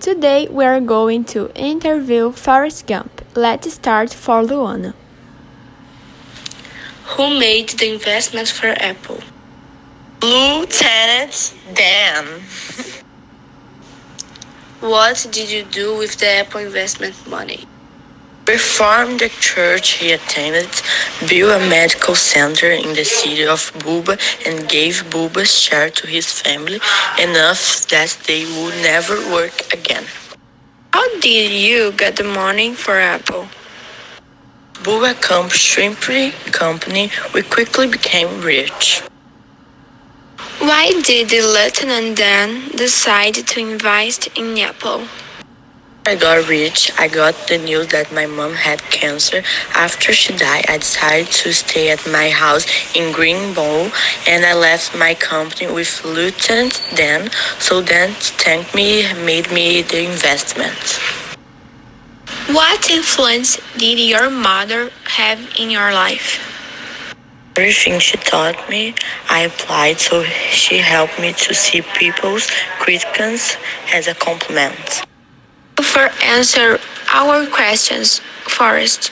Today we are going to interview Forrest Gump. Let's start for Luana. Who made the investment for Apple? Lieutenant Dan. What did you do with the Apple investment money? Reformed the church he attended, built a medical center in the city of Bubba, and gave Bubba's share to his family, enough that they would never work again. How did you get the money for Apple? Bubba Gump Shrimpery Company, we quickly became rich. Why did the Lieutenant then decide to invest in Apple? I got rich. I got the news that my mom had cancer. After she died, I decided to stay at my house in Greenbow and I left my company with Lieutenant Dan. So Dan thanked me, made me the investment. What influence did your mother have in your life? Everything she taught me, I applied, so she helped me to see people's criticisms as a compliment For answer our questions, Forrest,